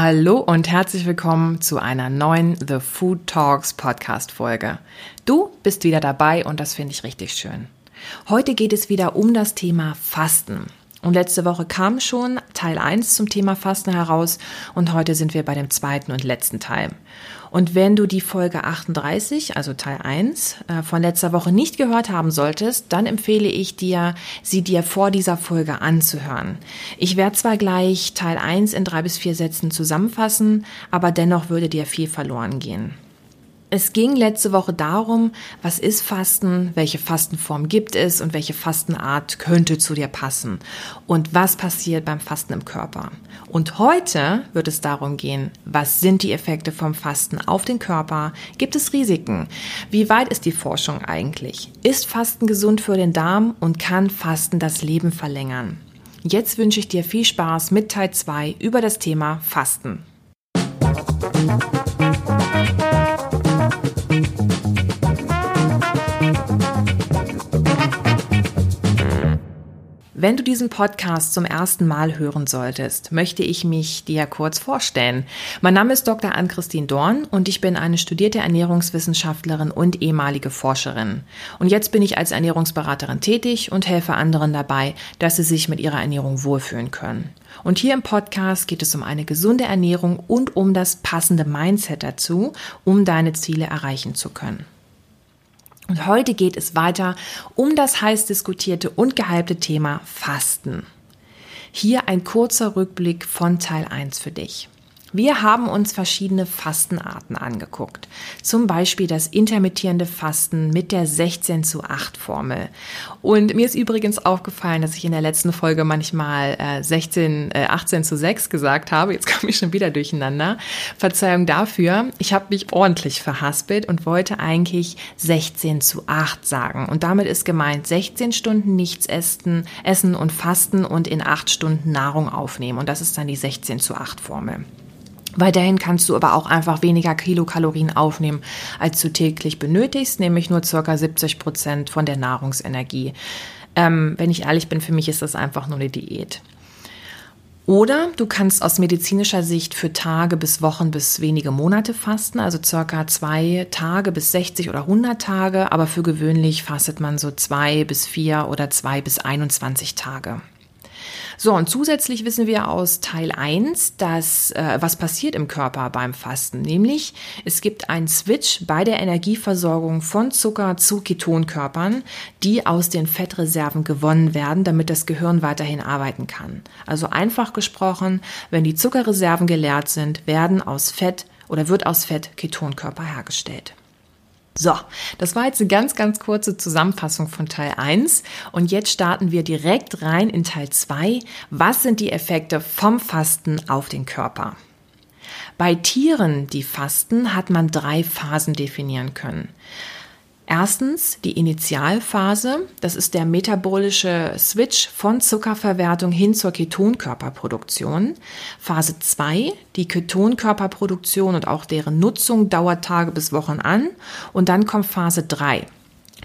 Hallo und herzlich willkommen zu einer neuen The Food Talks Podcast Folge. Du bist wieder dabei und das finde ich richtig schön. Heute geht es wieder um das Thema Fasten. Und letzte Woche kam schon Teil 1 zum Thema Fasten heraus und heute sind wir bei dem zweiten und letzten Teil. Und wenn du die Folge 38, also Teil 1 äh, von letzter Woche nicht gehört haben solltest, dann empfehle ich dir, sie dir vor dieser Folge anzuhören. Ich werde zwar gleich Teil 1 in drei bis vier Sätzen zusammenfassen, aber dennoch würde dir viel verloren gehen. Es ging letzte Woche darum, was ist Fasten, welche Fastenform gibt es und welche Fastenart könnte zu dir passen und was passiert beim Fasten im Körper. Und heute wird es darum gehen, was sind die Effekte vom Fasten auf den Körper? Gibt es Risiken? Wie weit ist die Forschung eigentlich? Ist Fasten gesund für den Darm und kann Fasten das Leben verlängern? Jetzt wünsche ich dir viel Spaß mit Teil 2 über das Thema Fasten. Wenn du diesen Podcast zum ersten Mal hören solltest, möchte ich mich dir kurz vorstellen. Mein Name ist Dr. Ann-Christine Dorn und ich bin eine studierte Ernährungswissenschaftlerin und ehemalige Forscherin. Und jetzt bin ich als Ernährungsberaterin tätig und helfe anderen dabei, dass sie sich mit ihrer Ernährung wohlfühlen können. Und hier im Podcast geht es um eine gesunde Ernährung und um das passende Mindset dazu, um deine Ziele erreichen zu können. Und heute geht es weiter um das heiß diskutierte und gehypte Thema Fasten. Hier ein kurzer Rückblick von Teil 1 für dich. Wir haben uns verschiedene Fastenarten angeguckt. Zum Beispiel das intermittierende Fasten mit der 16 zu 8 Formel. Und mir ist übrigens aufgefallen, dass ich in der letzten Folge manchmal äh, 16, äh, 18 zu 6 gesagt habe. Jetzt komme ich schon wieder durcheinander. Verzeihung dafür. Ich habe mich ordentlich verhaspelt und wollte eigentlich 16 zu 8 sagen. Und damit ist gemeint 16 Stunden nichts essen, essen und fasten und in 8 Stunden Nahrung aufnehmen. Und das ist dann die 16 zu 8 Formel. Weiterhin kannst du aber auch einfach weniger Kilokalorien aufnehmen, als du täglich benötigst, nämlich nur circa 70 Prozent von der Nahrungsenergie. Ähm, wenn ich ehrlich bin, für mich ist das einfach nur eine Diät. Oder du kannst aus medizinischer Sicht für Tage bis Wochen bis wenige Monate fasten, also circa zwei Tage bis 60 oder 100 Tage, aber für gewöhnlich fastet man so zwei bis vier oder zwei bis 21 Tage. So, und zusätzlich wissen wir aus Teil 1, dass äh, was passiert im Körper beim Fasten, nämlich es gibt einen Switch bei der Energieversorgung von Zucker zu Ketonkörpern, die aus den Fettreserven gewonnen werden, damit das Gehirn weiterhin arbeiten kann. Also einfach gesprochen, wenn die Zuckerreserven geleert sind, werden aus Fett oder wird aus Fett Ketonkörper hergestellt. So, das war jetzt eine ganz, ganz kurze Zusammenfassung von Teil 1 und jetzt starten wir direkt rein in Teil 2. Was sind die Effekte vom Fasten auf den Körper? Bei Tieren, die fasten, hat man drei Phasen definieren können. Erstens die Initialphase, das ist der metabolische Switch von Zuckerverwertung hin zur Ketonkörperproduktion. Phase 2, die Ketonkörperproduktion und auch deren Nutzung dauert Tage bis Wochen an. Und dann kommt Phase 3,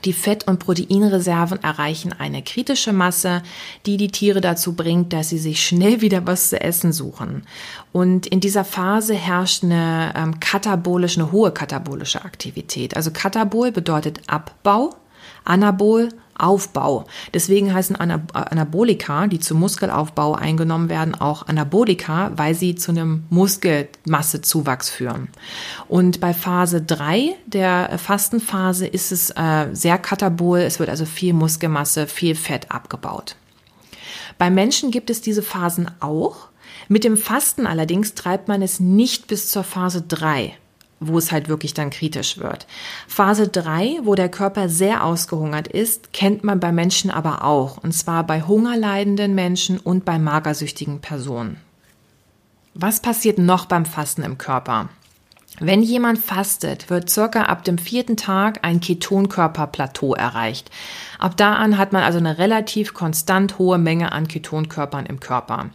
die Fett- und Proteinreserven erreichen eine kritische Masse, die die Tiere dazu bringt, dass sie sich schnell wieder was zu essen suchen. Und in dieser Phase herrscht eine ähm, katabolische, eine hohe katabolische Aktivität. Also katabol bedeutet Abbau, Anabol Aufbau. Deswegen heißen Anabolika, die zum Muskelaufbau eingenommen werden, auch Anabolika, weil sie zu einem Muskelmassezuwachs führen. Und bei Phase 3 der Fastenphase ist es äh, sehr katabol. Es wird also viel Muskelmasse, viel Fett abgebaut. Bei Menschen gibt es diese Phasen auch. Mit dem Fasten allerdings treibt man es nicht bis zur Phase 3 wo es halt wirklich dann kritisch wird. Phase 3, wo der Körper sehr ausgehungert ist, kennt man bei Menschen aber auch, und zwar bei hungerleidenden Menschen und bei magersüchtigen Personen. Was passiert noch beim Fasten im Körper? Wenn jemand fastet, wird circa ab dem vierten Tag ein Ketonkörperplateau erreicht. Ab da an hat man also eine relativ konstant hohe Menge an Ketonkörpern im Körper.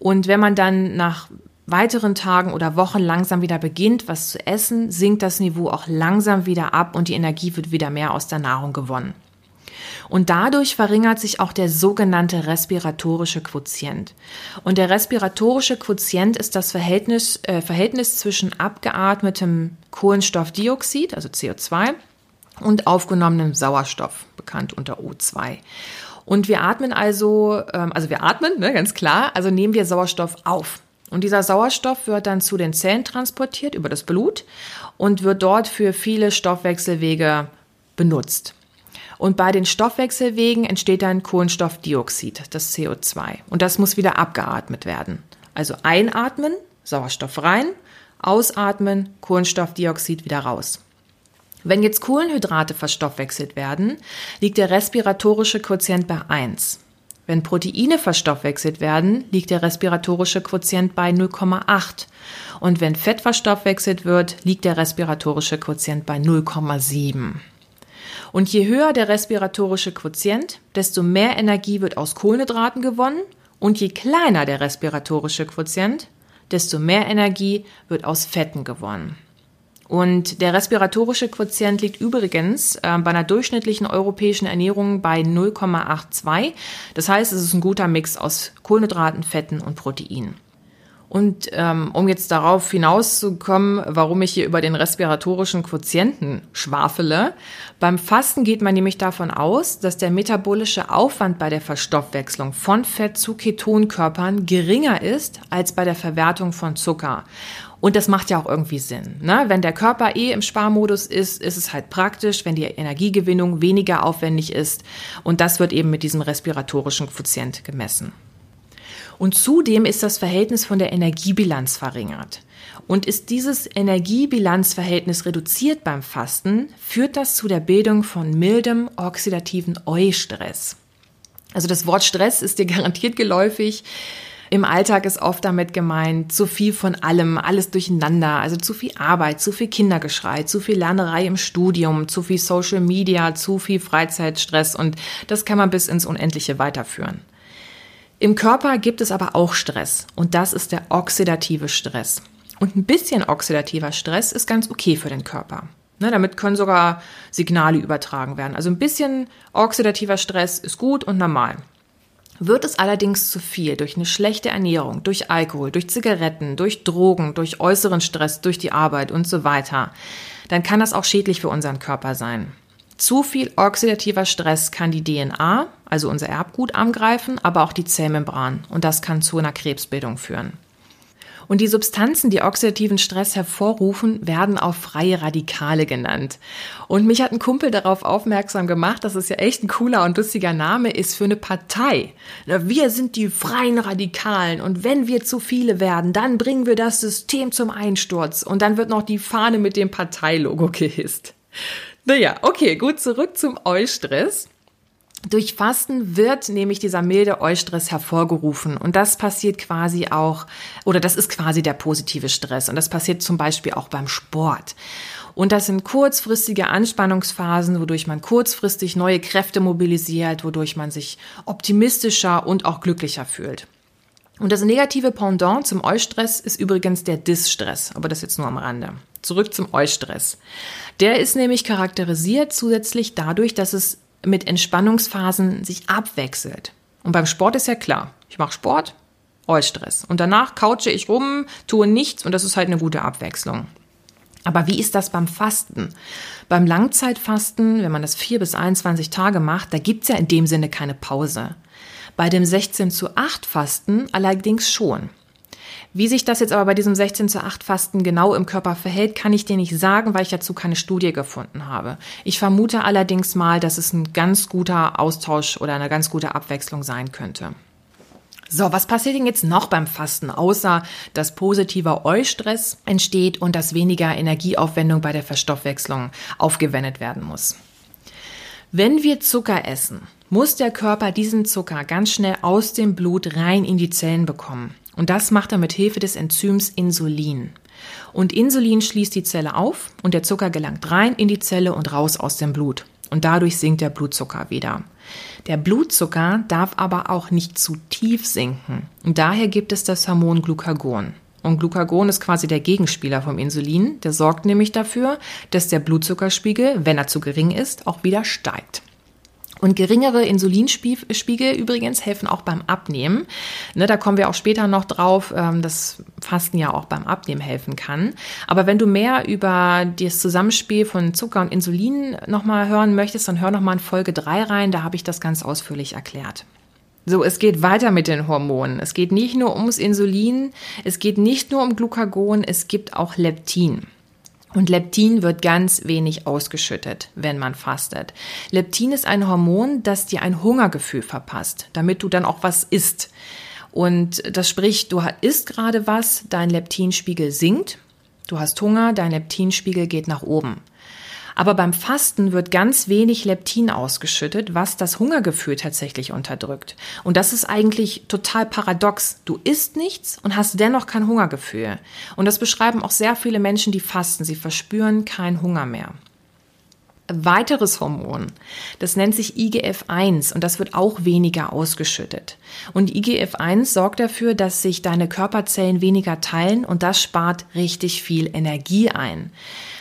Und wenn man dann nach weiteren Tagen oder Wochen langsam wieder beginnt, was zu essen, sinkt das Niveau auch langsam wieder ab und die Energie wird wieder mehr aus der Nahrung gewonnen. Und dadurch verringert sich auch der sogenannte respiratorische Quotient. Und der respiratorische Quotient ist das Verhältnis, äh, Verhältnis zwischen abgeatmetem Kohlenstoffdioxid, also CO2, und aufgenommenem Sauerstoff, bekannt unter O2. Und wir atmen also, ähm, also wir atmen, ne, ganz klar, also nehmen wir Sauerstoff auf. Und dieser Sauerstoff wird dann zu den Zellen transportiert über das Blut und wird dort für viele Stoffwechselwege benutzt. Und bei den Stoffwechselwegen entsteht dann Kohlenstoffdioxid, das CO2. Und das muss wieder abgeatmet werden. Also einatmen, Sauerstoff rein, ausatmen, Kohlenstoffdioxid wieder raus. Wenn jetzt Kohlenhydrate verstoffwechselt werden, liegt der respiratorische Quotient bei 1. Wenn Proteine verstoffwechselt werden, liegt der respiratorische Quotient bei 0,8. Und wenn Fett verstoffwechselt wird, liegt der respiratorische Quotient bei 0,7. Und je höher der respiratorische Quotient, desto mehr Energie wird aus Kohlenhydraten gewonnen. Und je kleiner der respiratorische Quotient, desto mehr Energie wird aus Fetten gewonnen. Und der respiratorische Quotient liegt übrigens äh, bei einer durchschnittlichen europäischen Ernährung bei 0,82. Das heißt, es ist ein guter Mix aus Kohlenhydraten, Fetten und Proteinen. Und ähm, um jetzt darauf hinauszukommen, warum ich hier über den respiratorischen Quotienten schwafele, beim Fasten geht man nämlich davon aus, dass der metabolische Aufwand bei der Verstoffwechslung von Fett zu Ketonkörpern geringer ist als bei der Verwertung von Zucker. Und das macht ja auch irgendwie Sinn. Ne? Wenn der Körper eh im Sparmodus ist, ist es halt praktisch, wenn die Energiegewinnung weniger aufwendig ist. Und das wird eben mit diesem respiratorischen Quotient gemessen. Und zudem ist das Verhältnis von der Energiebilanz verringert. Und ist dieses Energiebilanzverhältnis reduziert beim Fasten, führt das zu der Bildung von mildem oxidativen Eustress. Also das Wort Stress ist dir garantiert geläufig. Im Alltag ist oft damit gemeint, zu viel von allem, alles durcheinander, also zu viel Arbeit, zu viel Kindergeschrei, zu viel Lernerei im Studium, zu viel Social Media, zu viel Freizeitstress und das kann man bis ins Unendliche weiterführen. Im Körper gibt es aber auch Stress und das ist der oxidative Stress. Und ein bisschen oxidativer Stress ist ganz okay für den Körper. Ne, damit können sogar Signale übertragen werden. Also ein bisschen oxidativer Stress ist gut und normal. Wird es allerdings zu viel durch eine schlechte Ernährung, durch Alkohol, durch Zigaretten, durch Drogen, durch äußeren Stress, durch die Arbeit und so weiter, dann kann das auch schädlich für unseren Körper sein. Zu viel oxidativer Stress kann die DNA, also unser Erbgut, angreifen, aber auch die Zellmembran. Und das kann zu einer Krebsbildung führen. Und die Substanzen, die oxidativen Stress hervorrufen, werden auch freie Radikale genannt. Und mich hat ein Kumpel darauf aufmerksam gemacht, dass es ja echt ein cooler und lustiger Name ist für eine Partei. Wir sind die freien Radikalen und wenn wir zu viele werden, dann bringen wir das System zum Einsturz und dann wird noch die Fahne mit dem Parteilogo gehisst. Naja, okay, gut, zurück zum Eustress. Durch Fasten wird nämlich dieser milde Eustress hervorgerufen und das passiert quasi auch, oder das ist quasi der positive Stress und das passiert zum Beispiel auch beim Sport. Und das sind kurzfristige Anspannungsphasen, wodurch man kurzfristig neue Kräfte mobilisiert, wodurch man sich optimistischer und auch glücklicher fühlt. Und das negative Pendant zum Eustress ist übrigens der Distress, aber das jetzt nur am Rande. Zurück zum Eustress. Der ist nämlich charakterisiert zusätzlich dadurch, dass es mit Entspannungsphasen sich abwechselt. Und beim Sport ist ja klar, ich mache Sport, Eustress. Und danach couche ich rum, tue nichts und das ist halt eine gute Abwechslung. Aber wie ist das beim Fasten? Beim Langzeitfasten, wenn man das vier bis 21 Tage macht, da gibt's ja in dem Sinne keine Pause. Bei dem 16 zu 8 Fasten allerdings schon. Wie sich das jetzt aber bei diesem 16 zu 8 Fasten genau im Körper verhält, kann ich dir nicht sagen, weil ich dazu keine Studie gefunden habe. Ich vermute allerdings mal, dass es ein ganz guter Austausch oder eine ganz gute Abwechslung sein könnte. So, was passiert denn jetzt noch beim Fasten, außer dass positiver Eustress entsteht und dass weniger Energieaufwendung bei der Verstoffwechslung aufgewendet werden muss? Wenn wir Zucker essen, muss der Körper diesen Zucker ganz schnell aus dem Blut rein in die Zellen bekommen. Und das macht er mit Hilfe des Enzyms Insulin. Und Insulin schließt die Zelle auf und der Zucker gelangt rein in die Zelle und raus aus dem Blut. Und dadurch sinkt der Blutzucker wieder. Der Blutzucker darf aber auch nicht zu tief sinken. Und daher gibt es das Hormon Glucagon. Und Glucagon ist quasi der Gegenspieler vom Insulin. Der sorgt nämlich dafür, dass der Blutzuckerspiegel, wenn er zu gering ist, auch wieder steigt. Und geringere Insulinspiegel übrigens helfen auch beim Abnehmen. Ne, da kommen wir auch später noch drauf, ähm, dass Fasten ja auch beim Abnehmen helfen kann. Aber wenn du mehr über das Zusammenspiel von Zucker und Insulin nochmal hören möchtest, dann hör nochmal in Folge 3 rein, da habe ich das ganz ausführlich erklärt. So, es geht weiter mit den Hormonen. Es geht nicht nur ums Insulin, es geht nicht nur um Glucagon, es gibt auch Leptin. Und Leptin wird ganz wenig ausgeschüttet, wenn man fastet. Leptin ist ein Hormon, das dir ein Hungergefühl verpasst, damit du dann auch was isst. Und das spricht, du isst gerade was, dein Leptinspiegel sinkt, du hast Hunger, dein Leptinspiegel geht nach oben. Aber beim Fasten wird ganz wenig Leptin ausgeschüttet, was das Hungergefühl tatsächlich unterdrückt. Und das ist eigentlich total paradox. Du isst nichts und hast dennoch kein Hungergefühl. Und das beschreiben auch sehr viele Menschen, die fasten. Sie verspüren keinen Hunger mehr weiteres Hormon. Das nennt sich IGF-1 und das wird auch weniger ausgeschüttet. Und IGF-1 sorgt dafür, dass sich deine Körperzellen weniger teilen und das spart richtig viel Energie ein.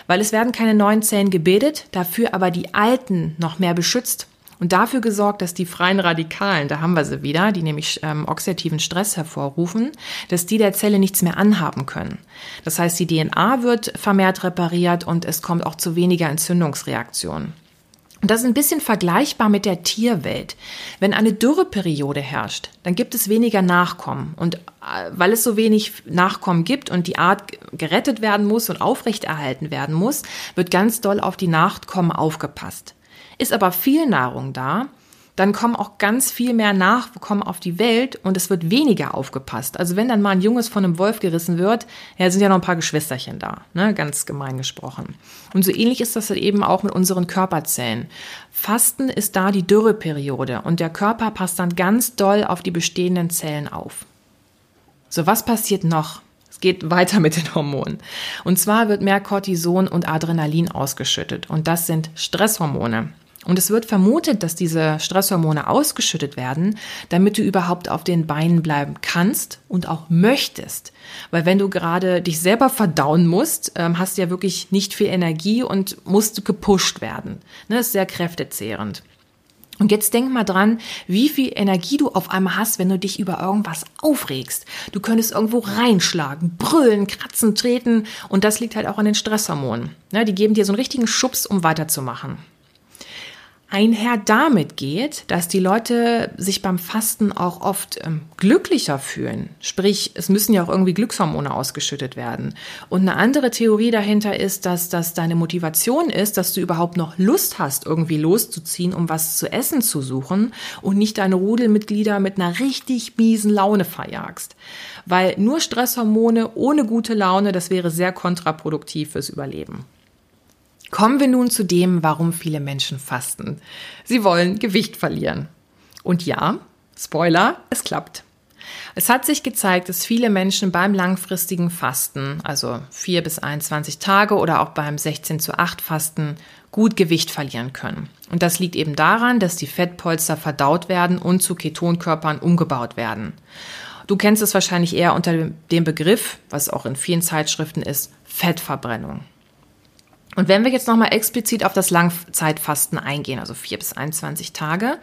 Weil es werden keine neuen Zellen gebildet, dafür aber die alten noch mehr beschützt und dafür gesorgt, dass die freien Radikalen, da haben wir sie wieder, die nämlich ähm, oxidativen Stress hervorrufen, dass die der Zelle nichts mehr anhaben können. Das heißt, die DNA wird vermehrt repariert und es kommt auch zu weniger Entzündungsreaktionen. Und das ist ein bisschen vergleichbar mit der Tierwelt. Wenn eine Dürreperiode herrscht, dann gibt es weniger Nachkommen. Und äh, weil es so wenig Nachkommen gibt und die Art gerettet werden muss und aufrechterhalten werden muss, wird ganz doll auf die Nachkommen aufgepasst. Ist aber viel Nahrung da, dann kommen auch ganz viel mehr Nachkommen auf die Welt und es wird weniger aufgepasst. Also wenn dann mal ein Junges von einem Wolf gerissen wird, ja, sind ja noch ein paar Geschwisterchen da, ne? ganz gemein gesprochen. Und so ähnlich ist das eben auch mit unseren Körperzellen. Fasten ist da die Dürreperiode und der Körper passt dann ganz doll auf die bestehenden Zellen auf. So, was passiert noch? Es geht weiter mit den Hormonen. Und zwar wird mehr Cortison und Adrenalin ausgeschüttet und das sind Stresshormone. Und es wird vermutet, dass diese Stresshormone ausgeschüttet werden, damit du überhaupt auf den Beinen bleiben kannst und auch möchtest. Weil wenn du gerade dich selber verdauen musst, ähm, hast du ja wirklich nicht viel Energie und musst gepusht werden. Das ist sehr kräftezehrend. Und jetzt denk mal dran, wie viel Energie du auf einmal hast, wenn du dich über irgendwas aufregst. Du könntest irgendwo reinschlagen, brüllen, kratzen, treten und das liegt halt auch an den Stresshormonen. Die geben dir so einen richtigen Schubs, um weiterzumachen einher damit geht, dass die Leute sich beim Fasten auch oft ähm, glücklicher fühlen. Sprich, es müssen ja auch irgendwie Glückshormone ausgeschüttet werden. Und eine andere Theorie dahinter ist, dass das deine Motivation ist, dass du überhaupt noch Lust hast, irgendwie loszuziehen, um was zu essen zu suchen und nicht deine Rudelmitglieder mit einer richtig miesen Laune verjagst. Weil nur Stresshormone ohne gute Laune, das wäre sehr kontraproduktiv fürs Überleben. Kommen wir nun zu dem, warum viele Menschen fasten. Sie wollen Gewicht verlieren. Und ja, Spoiler, es klappt. Es hat sich gezeigt, dass viele Menschen beim langfristigen Fasten, also 4 bis 21 Tage oder auch beim 16 zu 8 Fasten, gut Gewicht verlieren können. Und das liegt eben daran, dass die Fettpolster verdaut werden und zu Ketonkörpern umgebaut werden. Du kennst es wahrscheinlich eher unter dem Begriff, was auch in vielen Zeitschriften ist, Fettverbrennung. Und wenn wir jetzt nochmal explizit auf das Langzeitfasten eingehen, also 4 bis 21 Tage,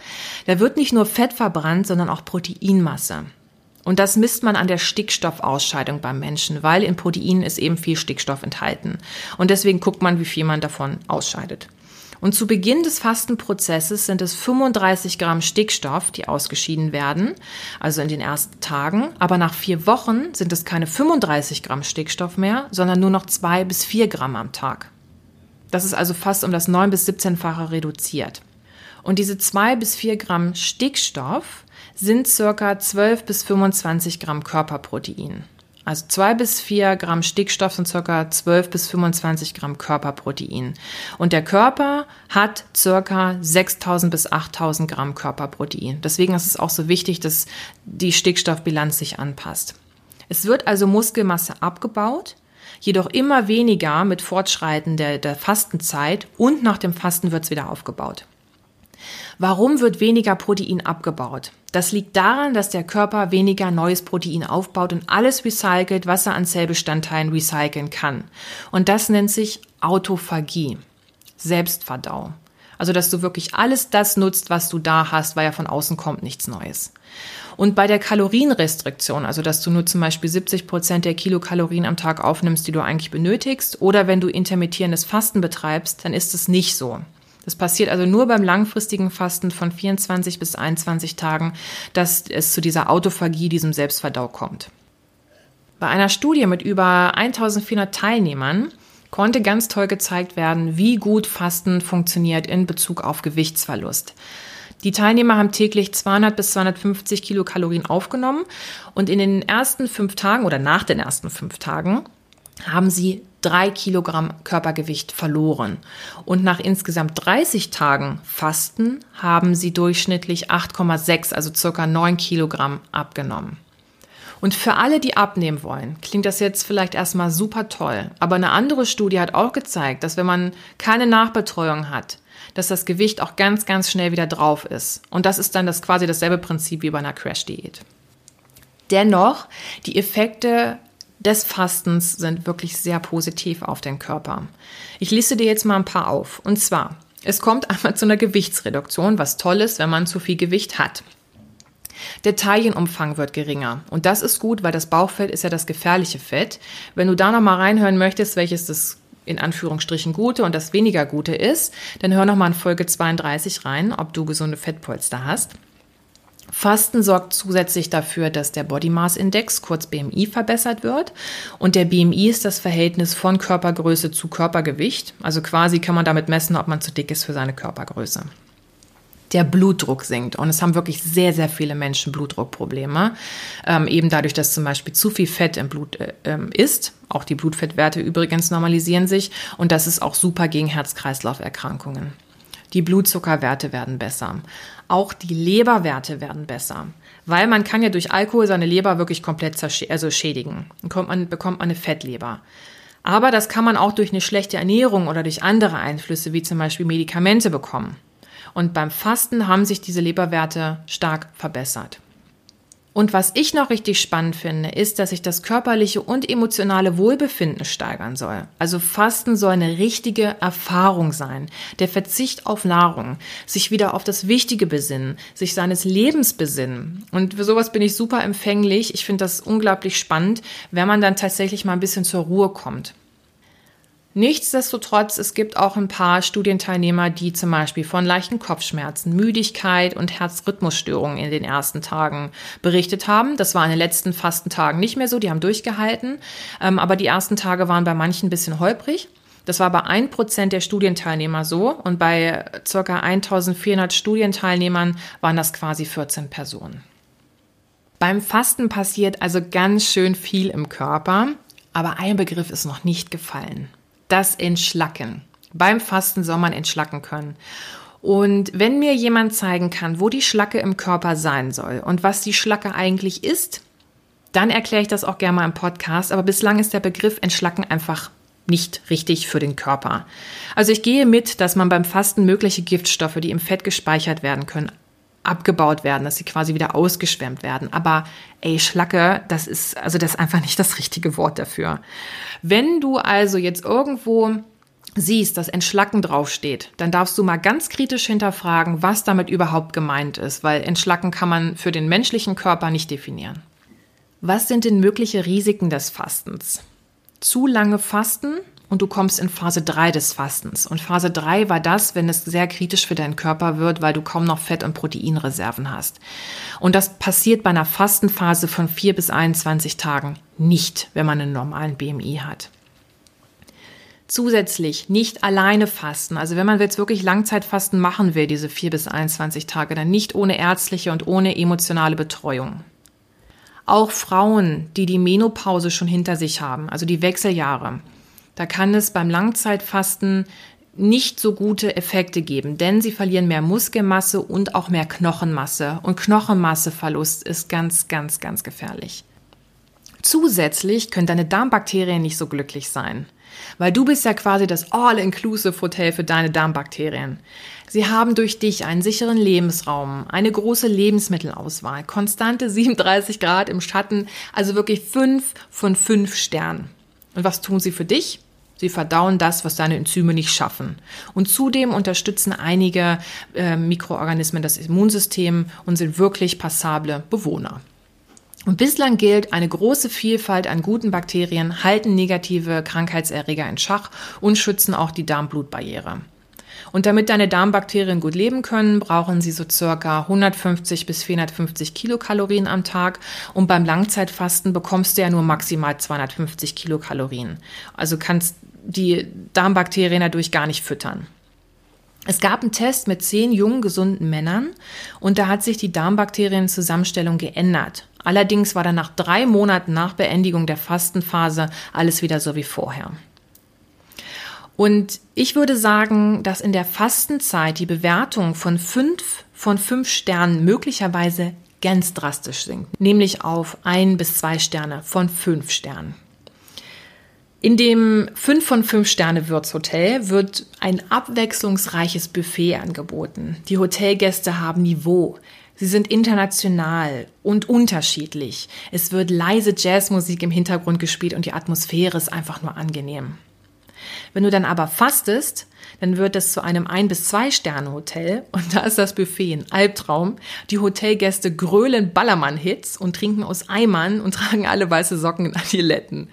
da wird nicht nur Fett verbrannt, sondern auch Proteinmasse. Und das misst man an der Stickstoffausscheidung beim Menschen, weil in Proteinen ist eben viel Stickstoff enthalten. Und deswegen guckt man, wie viel man davon ausscheidet. Und zu Beginn des Fastenprozesses sind es 35 Gramm Stickstoff, die ausgeschieden werden, also in den ersten Tagen. Aber nach vier Wochen sind es keine 35 Gramm Stickstoff mehr, sondern nur noch zwei bis vier Gramm am Tag. Das ist also fast um das 9 bis 17-fache reduziert. Und diese 2 bis 4 Gramm Stickstoff sind circa 12 bis 25 Gramm Körperprotein. Also 2 bis 4 Gramm Stickstoff sind circa 12 bis 25 Gramm Körperprotein. Und der Körper hat circa 6000 bis 8000 Gramm Körperprotein. Deswegen ist es auch so wichtig, dass die Stickstoffbilanz sich anpasst. Es wird also Muskelmasse abgebaut, jedoch immer weniger mit Fortschreiten der, der Fastenzeit und nach dem Fasten wird es wieder aufgebaut. Warum wird weniger Protein abgebaut? Das liegt daran, dass der Körper weniger neues Protein aufbaut und alles recycelt, was er an Zellbestandteilen recyceln kann. Und das nennt sich Autophagie, Selbstverdau. Also, dass du wirklich alles das nutzt, was du da hast, weil ja von außen kommt nichts Neues. Und bei der Kalorienrestriktion, also dass du nur zum Beispiel 70 Prozent der Kilokalorien am Tag aufnimmst, die du eigentlich benötigst, oder wenn du intermittierendes Fasten betreibst, dann ist es nicht so. Das passiert also nur beim langfristigen Fasten von 24 bis 21 Tagen, dass es zu dieser Autophagie, diesem Selbstverdau kommt. Bei einer Studie mit über 1400 Teilnehmern konnte ganz toll gezeigt werden, wie gut Fasten funktioniert in Bezug auf Gewichtsverlust. Die Teilnehmer haben täglich 200 bis 250 Kilokalorien aufgenommen und in den ersten fünf Tagen oder nach den ersten fünf Tagen haben sie drei Kilogramm Körpergewicht verloren. Und nach insgesamt 30 Tagen Fasten haben sie durchschnittlich 8,6, also circa 9 Kilogramm abgenommen. Und für alle, die abnehmen wollen, klingt das jetzt vielleicht erstmal super toll. Aber eine andere Studie hat auch gezeigt, dass wenn man keine Nachbetreuung hat, dass das Gewicht auch ganz, ganz schnell wieder drauf ist. Und das ist dann das quasi dasselbe Prinzip wie bei einer Crash-Diät. Dennoch, die Effekte des Fastens sind wirklich sehr positiv auf den Körper. Ich liste dir jetzt mal ein paar auf. Und zwar, es kommt einmal zu einer Gewichtsreduktion, was toll ist, wenn man zu viel Gewicht hat. Der Taillenumfang wird geringer. Und das ist gut, weil das Bauchfett ist ja das gefährliche Fett. Wenn du da nochmal reinhören möchtest, welches das in Anführungsstrichen gute und das weniger gute ist, dann hör nochmal in Folge 32 rein, ob du gesunde Fettpolster hast. Fasten sorgt zusätzlich dafür, dass der Body Mass Index, kurz BMI, verbessert wird. Und der BMI ist das Verhältnis von Körpergröße zu Körpergewicht. Also quasi kann man damit messen, ob man zu dick ist für seine Körpergröße. Der Blutdruck sinkt. Und es haben wirklich sehr, sehr viele Menschen Blutdruckprobleme. Ähm, eben dadurch, dass zum Beispiel zu viel Fett im Blut äh, ähm, ist. Auch die Blutfettwerte übrigens normalisieren sich. Und das ist auch super gegen Herz-Kreislauf-Erkrankungen. Die Blutzuckerwerte werden besser. Auch die Leberwerte werden besser. Weil man kann ja durch Alkohol seine Leber wirklich komplett also schädigen. Dann man, bekommt man eine Fettleber. Aber das kann man auch durch eine schlechte Ernährung oder durch andere Einflüsse, wie zum Beispiel Medikamente, bekommen. Und beim Fasten haben sich diese Leberwerte stark verbessert. Und was ich noch richtig spannend finde, ist, dass sich das körperliche und emotionale Wohlbefinden steigern soll. Also Fasten soll eine richtige Erfahrung sein. Der Verzicht auf Nahrung, sich wieder auf das Wichtige besinnen, sich seines Lebens besinnen. Und für sowas bin ich super empfänglich. Ich finde das unglaublich spannend, wenn man dann tatsächlich mal ein bisschen zur Ruhe kommt. Nichtsdestotrotz, es gibt auch ein paar Studienteilnehmer, die zum Beispiel von leichten Kopfschmerzen, Müdigkeit und Herzrhythmusstörungen in den ersten Tagen berichtet haben. Das war in den letzten Fastentagen nicht mehr so, die haben durchgehalten. Ähm, aber die ersten Tage waren bei manchen ein bisschen holprig. Das war bei ein Prozent der Studienteilnehmer so und bei circa 1400 Studienteilnehmern waren das quasi 14 Personen. Beim Fasten passiert also ganz schön viel im Körper, aber ein Begriff ist noch nicht gefallen das Entschlacken. Beim Fasten soll man entschlacken können. Und wenn mir jemand zeigen kann, wo die Schlacke im Körper sein soll und was die Schlacke eigentlich ist, dann erkläre ich das auch gerne mal im Podcast. Aber bislang ist der Begriff Entschlacken einfach nicht richtig für den Körper. Also ich gehe mit, dass man beim Fasten mögliche Giftstoffe, die im Fett gespeichert werden können, abgebaut werden, dass sie quasi wieder ausgeschwemmt werden. Aber ey, Schlacke, das ist, also das ist einfach nicht das richtige Wort dafür. Wenn du also jetzt irgendwo siehst, dass Entschlacken draufsteht, dann darfst du mal ganz kritisch hinterfragen, was damit überhaupt gemeint ist, weil Entschlacken kann man für den menschlichen Körper nicht definieren. Was sind denn mögliche Risiken des Fastens? Zu lange Fasten und du kommst in Phase 3 des Fastens. Und Phase 3 war das, wenn es sehr kritisch für deinen Körper wird, weil du kaum noch Fett- und Proteinreserven hast. Und das passiert bei einer Fastenphase von 4 bis 21 Tagen nicht, wenn man einen normalen BMI hat. Zusätzlich nicht alleine fasten. Also wenn man jetzt wirklich Langzeitfasten machen will, diese 4 bis 21 Tage, dann nicht ohne ärztliche und ohne emotionale Betreuung. Auch Frauen, die die Menopause schon hinter sich haben, also die Wechseljahre, da kann es beim Langzeitfasten nicht so gute Effekte geben, denn sie verlieren mehr Muskelmasse und auch mehr Knochenmasse. Und Knochenmasseverlust ist ganz, ganz, ganz gefährlich. Zusätzlich können deine Darmbakterien nicht so glücklich sein, weil du bist ja quasi das All-Inclusive-Hotel für deine Darmbakterien. Sie haben durch dich einen sicheren Lebensraum, eine große Lebensmittelauswahl, konstante 37 Grad im Schatten, also wirklich fünf von fünf Sternen. Und was tun sie für dich? Sie verdauen das, was deine Enzyme nicht schaffen. Und zudem unterstützen einige äh, Mikroorganismen das Immunsystem und sind wirklich passable Bewohner. Und bislang gilt, eine große Vielfalt an guten Bakterien halten negative Krankheitserreger in Schach und schützen auch die Darmblutbarriere. Und damit deine Darmbakterien gut leben können, brauchen sie so circa 150 bis 450 Kilokalorien am Tag. Und beim Langzeitfasten bekommst du ja nur maximal 250 Kilokalorien. Also kannst die Darmbakterien dadurch gar nicht füttern. Es gab einen Test mit zehn jungen, gesunden Männern und da hat sich die Darmbakterienzusammenstellung geändert. Allerdings war dann nach drei Monaten nach Beendigung der Fastenphase alles wieder so wie vorher. Und ich würde sagen, dass in der Fastenzeit die Bewertung von fünf von fünf Sternen möglicherweise ganz drastisch sinkt, nämlich auf ein bis zwei Sterne von fünf Sternen. In dem 5 von 5 Sterne Wirtshotel wird ein abwechslungsreiches Buffet angeboten. Die Hotelgäste haben Niveau. Sie sind international und unterschiedlich. Es wird leise Jazzmusik im Hintergrund gespielt und die Atmosphäre ist einfach nur angenehm. Wenn du dann aber fastest, dann wird es zu einem ein bis zwei Sterne Hotel und da ist das Buffet ein Albtraum. Die Hotelgäste grölen Ballermann-Hits und trinken aus Eimern und tragen alle weiße Socken in Adiletten.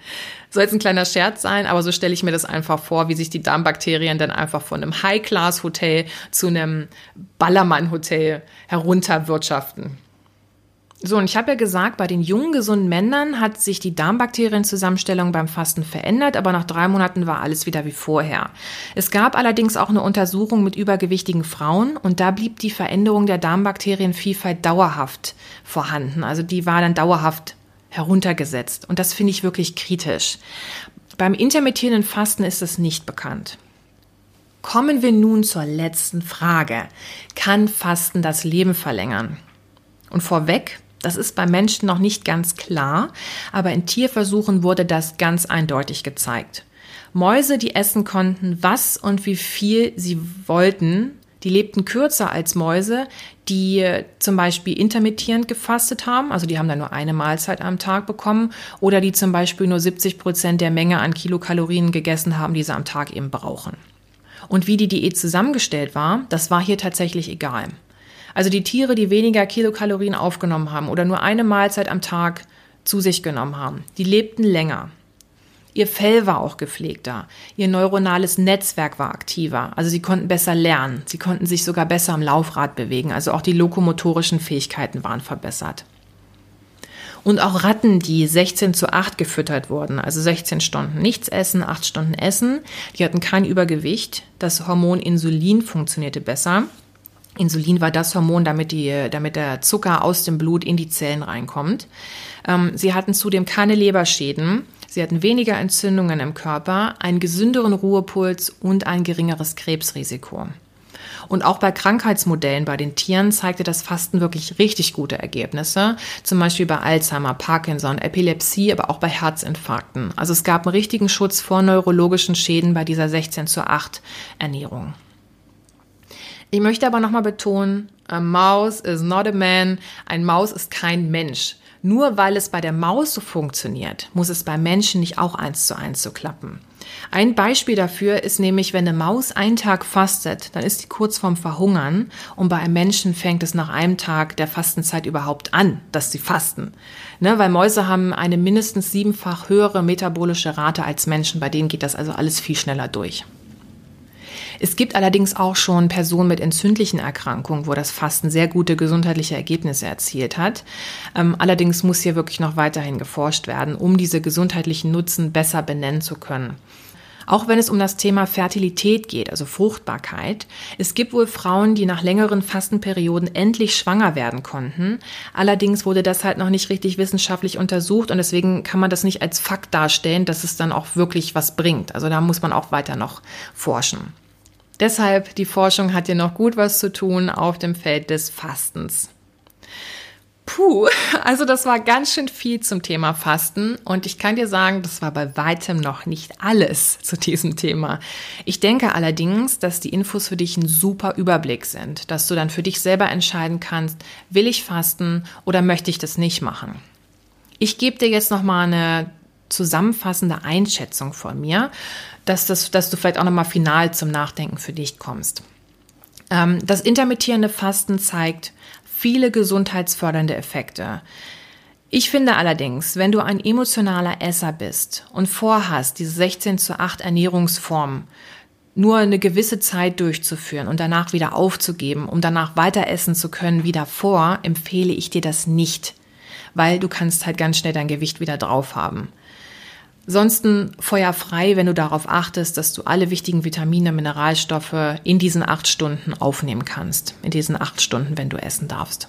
Soll jetzt ein kleiner Scherz sein, aber so stelle ich mir das einfach vor, wie sich die Darmbakterien dann einfach von einem High-Class-Hotel zu einem Ballermann-Hotel herunterwirtschaften. So, und ich habe ja gesagt, bei den jungen, gesunden Männern hat sich die Darmbakterienzusammenstellung beim Fasten verändert, aber nach drei Monaten war alles wieder wie vorher. Es gab allerdings auch eine Untersuchung mit übergewichtigen Frauen und da blieb die Veränderung der Darmbakterienvielfalt dauerhaft vorhanden. Also die war dann dauerhaft heruntergesetzt. Und das finde ich wirklich kritisch. Beim intermittierenden Fasten ist es nicht bekannt. Kommen wir nun zur letzten Frage. Kann Fasten das Leben verlängern? Und vorweg, das ist bei Menschen noch nicht ganz klar, aber in Tierversuchen wurde das ganz eindeutig gezeigt. Mäuse, die essen konnten, was und wie viel sie wollten, die lebten kürzer als Mäuse, die zum Beispiel intermittierend gefastet haben, also die haben dann nur eine Mahlzeit am Tag bekommen, oder die zum Beispiel nur 70 Prozent der Menge an Kilokalorien gegessen haben, die sie am Tag eben brauchen. Und wie die Diät zusammengestellt war, das war hier tatsächlich egal. Also die Tiere, die weniger Kilokalorien aufgenommen haben oder nur eine Mahlzeit am Tag zu sich genommen haben, die lebten länger. Ihr Fell war auch gepflegter. Ihr neuronales Netzwerk war aktiver. Also sie konnten besser lernen. Sie konnten sich sogar besser am Laufrad bewegen. Also auch die lokomotorischen Fähigkeiten waren verbessert. Und auch Ratten, die 16 zu 8 gefüttert wurden, also 16 Stunden nichts essen, 8 Stunden essen, die hatten kein Übergewicht. Das Hormon Insulin funktionierte besser. Insulin war das Hormon, damit, die, damit der Zucker aus dem Blut in die Zellen reinkommt. Ähm, sie hatten zudem keine Leberschäden. Sie hatten weniger Entzündungen im Körper, einen gesünderen Ruhepuls und ein geringeres Krebsrisiko. Und auch bei Krankheitsmodellen bei den Tieren zeigte das Fasten wirklich richtig gute Ergebnisse. Zum Beispiel bei Alzheimer, Parkinson, Epilepsie, aber auch bei Herzinfarkten. Also es gab einen richtigen Schutz vor neurologischen Schäden bei dieser 16 zu 8 Ernährung. Ich möchte aber nochmal betonen, a mouse is not a man. Ein Maus ist kein Mensch. Nur weil es bei der Maus so funktioniert, muss es beim Menschen nicht auch eins zu eins so klappen. Ein Beispiel dafür ist nämlich, wenn eine Maus einen Tag fastet, dann ist sie kurz vorm Verhungern und bei einem Menschen fängt es nach einem Tag der Fastenzeit überhaupt an, dass sie fasten. Ne, weil Mäuse haben eine mindestens siebenfach höhere metabolische Rate als Menschen, bei denen geht das also alles viel schneller durch. Es gibt allerdings auch schon Personen mit entzündlichen Erkrankungen, wo das Fasten sehr gute gesundheitliche Ergebnisse erzielt hat. Ähm, allerdings muss hier wirklich noch weiterhin geforscht werden, um diese gesundheitlichen Nutzen besser benennen zu können. Auch wenn es um das Thema Fertilität geht, also Fruchtbarkeit. Es gibt wohl Frauen, die nach längeren Fastenperioden endlich schwanger werden konnten. Allerdings wurde das halt noch nicht richtig wissenschaftlich untersucht und deswegen kann man das nicht als Fakt darstellen, dass es dann auch wirklich was bringt. Also da muss man auch weiter noch forschen. Deshalb, die Forschung hat hier noch gut was zu tun auf dem Feld des Fastens. Puh, also das war ganz schön viel zum Thema Fasten und ich kann dir sagen, das war bei weitem noch nicht alles zu diesem Thema. Ich denke allerdings, dass die Infos für dich ein super Überblick sind, dass du dann für dich selber entscheiden kannst, will ich fasten oder möchte ich das nicht machen. Ich gebe dir jetzt noch mal eine zusammenfassende Einschätzung von mir, dass, das, dass du vielleicht auch nochmal final zum Nachdenken für dich kommst. Ähm, das intermittierende Fasten zeigt viele gesundheitsfördernde Effekte. Ich finde allerdings, wenn du ein emotionaler Esser bist und vorhast, diese 16 zu 8 Ernährungsformen nur eine gewisse Zeit durchzuführen und danach wieder aufzugeben, um danach weiter essen zu können wie davor, empfehle ich dir das nicht, weil du kannst halt ganz schnell dein Gewicht wieder drauf haben. Ansonsten feuerfrei, wenn du darauf achtest, dass du alle wichtigen Vitamine, Mineralstoffe in diesen acht Stunden aufnehmen kannst. In diesen acht Stunden, wenn du essen darfst.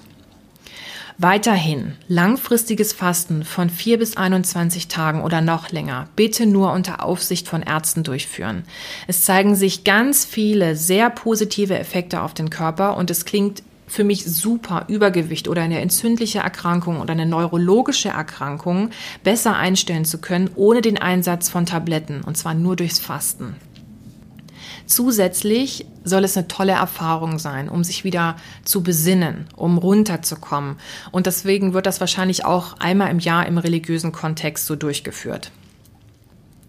Weiterhin langfristiges Fasten von 4 bis 21 Tagen oder noch länger bitte nur unter Aufsicht von Ärzten durchführen. Es zeigen sich ganz viele sehr positive Effekte auf den Körper und es klingt für mich super, Übergewicht oder eine entzündliche Erkrankung oder eine neurologische Erkrankung besser einstellen zu können, ohne den Einsatz von Tabletten, und zwar nur durchs Fasten. Zusätzlich soll es eine tolle Erfahrung sein, um sich wieder zu besinnen, um runterzukommen. Und deswegen wird das wahrscheinlich auch einmal im Jahr im religiösen Kontext so durchgeführt.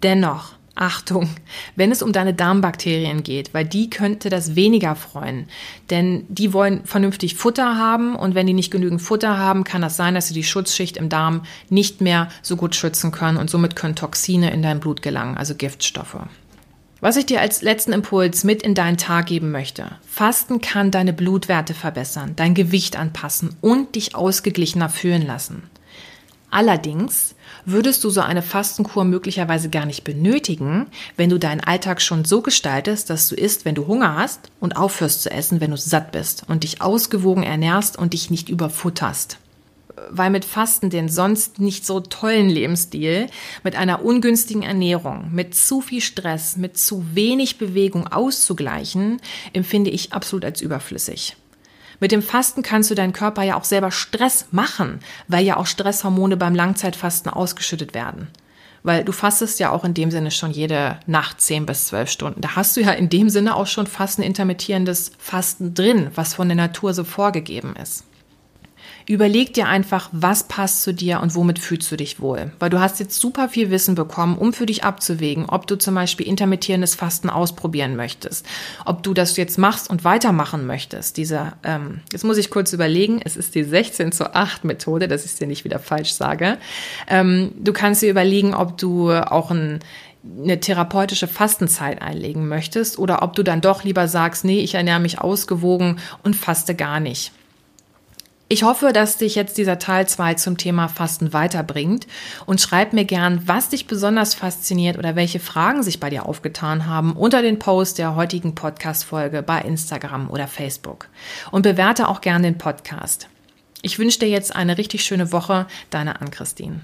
Dennoch, Achtung, wenn es um deine Darmbakterien geht, weil die könnte das weniger freuen. Denn die wollen vernünftig Futter haben und wenn die nicht genügend Futter haben, kann das sein, dass sie die Schutzschicht im Darm nicht mehr so gut schützen können und somit können Toxine in dein Blut gelangen, also Giftstoffe. Was ich dir als letzten Impuls mit in deinen Tag geben möchte. Fasten kann deine Blutwerte verbessern, dein Gewicht anpassen und dich ausgeglichener fühlen lassen. Allerdings würdest du so eine Fastenkur möglicherweise gar nicht benötigen, wenn du deinen Alltag schon so gestaltest, dass du isst, wenn du Hunger hast und aufhörst zu essen, wenn du satt bist und dich ausgewogen ernährst und dich nicht überfutterst weil mit Fasten den sonst nicht so tollen Lebensstil, mit einer ungünstigen Ernährung, mit zu viel Stress, mit zu wenig Bewegung auszugleichen, empfinde ich absolut als überflüssig. Mit dem Fasten kannst du deinen Körper ja auch selber Stress machen, weil ja auch Stresshormone beim Langzeitfasten ausgeschüttet werden. Weil du fastest ja auch in dem Sinne schon jede Nacht 10 bis 12 Stunden. Da hast du ja in dem Sinne auch schon fast ein intermittierendes Fasten drin, was von der Natur so vorgegeben ist. Überleg dir einfach, was passt zu dir und womit fühlst du dich wohl. Weil du hast jetzt super viel Wissen bekommen, um für dich abzuwägen, ob du zum Beispiel intermittierendes Fasten ausprobieren möchtest, ob du das jetzt machst und weitermachen möchtest. Diese, ähm, jetzt muss ich kurz überlegen, es ist die 16 zu 8 Methode, dass ich es dir nicht wieder falsch sage. Ähm, du kannst dir überlegen, ob du auch ein eine therapeutische Fastenzeit einlegen möchtest oder ob du dann doch lieber sagst, nee, ich ernähre mich ausgewogen und faste gar nicht. Ich hoffe, dass dich jetzt dieser Teil 2 zum Thema Fasten weiterbringt und schreib mir gern, was dich besonders fasziniert oder welche Fragen sich bei dir aufgetan haben unter den Post der heutigen Podcast-Folge bei Instagram oder Facebook. Und bewerte auch gern den Podcast. Ich wünsche dir jetzt eine richtig schöne Woche. Deine Ann-Christine.